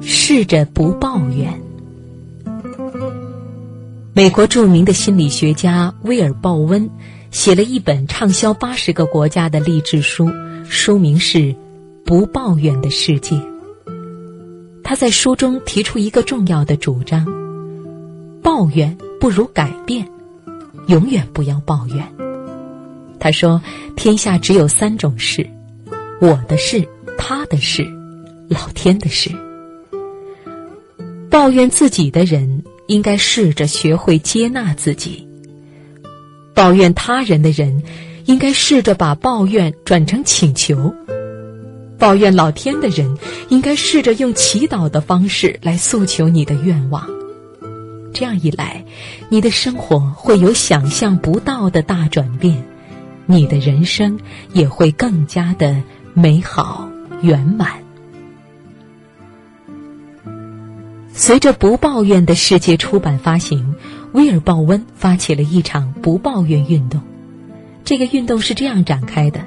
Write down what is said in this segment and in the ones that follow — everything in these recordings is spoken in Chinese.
试着不抱怨。美国著名的心理学家威尔·鲍温写了一本畅销八十个国家的励志书，书名是《不抱怨的世界》。他在书中提出一个重要的主张：抱怨不如改变，永远不要抱怨。他说：“天下只有三种事，我的事、他的事、老天的事。抱怨自己的人。”应该试着学会接纳自己。抱怨他人的人，应该试着把抱怨转成请求。抱怨老天的人，应该试着用祈祷的方式来诉求你的愿望。这样一来，你的生活会有想象不到的大转变，你的人生也会更加的美好圆满。随着《不抱怨的世界》出版发行，威尔·鲍温发起了一场不抱怨运动。这个运动是这样展开的：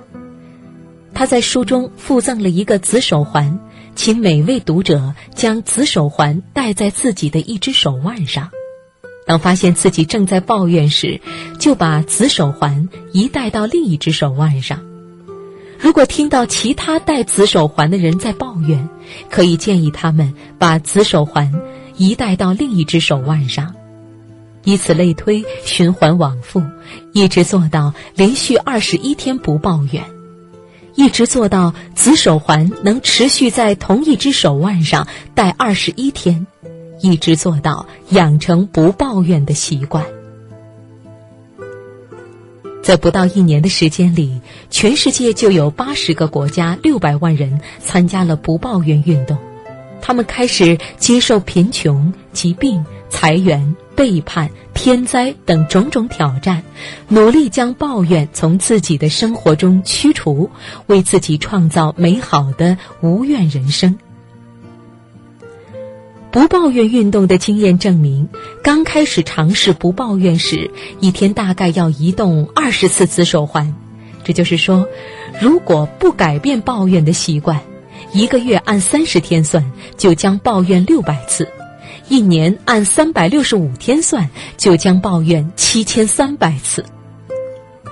他在书中附赠了一个紫手环，请每位读者将紫手环戴在自己的一只手腕上。当发现自己正在抱怨时，就把紫手环移戴到另一只手腕上。如果听到其他戴紫手环的人在抱怨，可以建议他们把紫手环移戴到另一只手腕上，以此类推，循环往复，一直做到连续二十一天不抱怨，一直做到紫手环能持续在同一只手腕上戴二十一天，一直做到养成不抱怨的习惯。在不到一年的时间里，全世界就有八十个国家、六百万人参加了不抱怨运动。他们开始接受贫穷、疾病、裁员、背叛、天灾等种种挑战，努力将抱怨从自己的生活中驱除，为自己创造美好的无怨人生。不抱怨运动的经验证明，刚开始尝试不抱怨时，一天大概要移动二十次紫手环。这就是说，如果不改变抱怨的习惯，一个月按三十天算，就将抱怨六百次；一年按三百六十五天算，就将抱怨七千三百次。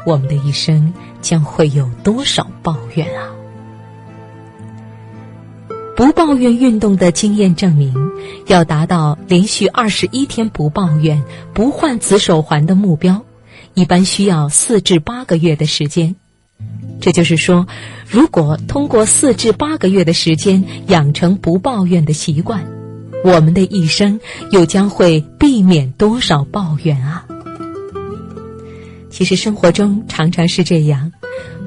我们的一生将会有多少抱怨啊？不抱怨运动的经验证明，要达到连续二十一天不抱怨、不换紫手环的目标，一般需要四至八个月的时间。这就是说，如果通过四至八个月的时间养成不抱怨的习惯，我们的一生又将会避免多少抱怨啊？其实生活中常常是这样，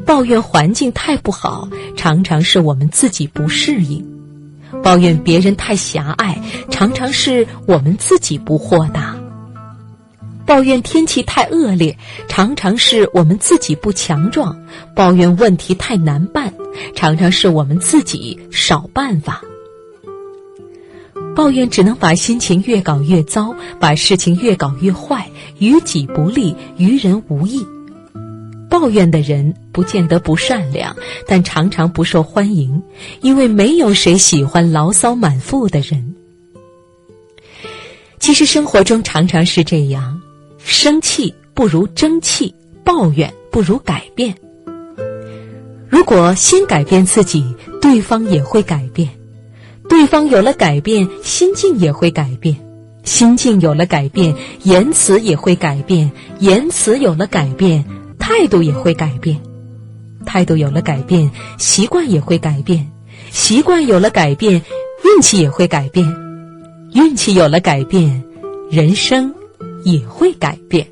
抱怨环境太不好，常常是我们自己不适应。抱怨别人太狭隘，常常是我们自己不豁达；抱怨天气太恶劣，常常是我们自己不强壮；抱怨问题太难办，常常是我们自己少办法。抱怨只能把心情越搞越糟，把事情越搞越坏，于己不利，于人无益。抱怨的人不见得不善良，但常常不受欢迎，因为没有谁喜欢牢骚满腹的人。其实生活中常常是这样：生气不如争气，抱怨不如改变。如果先改变自己，对方也会改变；对方有了改变，心境也会改变；心境有了改变，言辞也会改变；言辞有了改变。态度也会改变，态度有了改变，习惯也会改变，习惯有了改变，运气也会改变，运气有了改变，人生也会改变。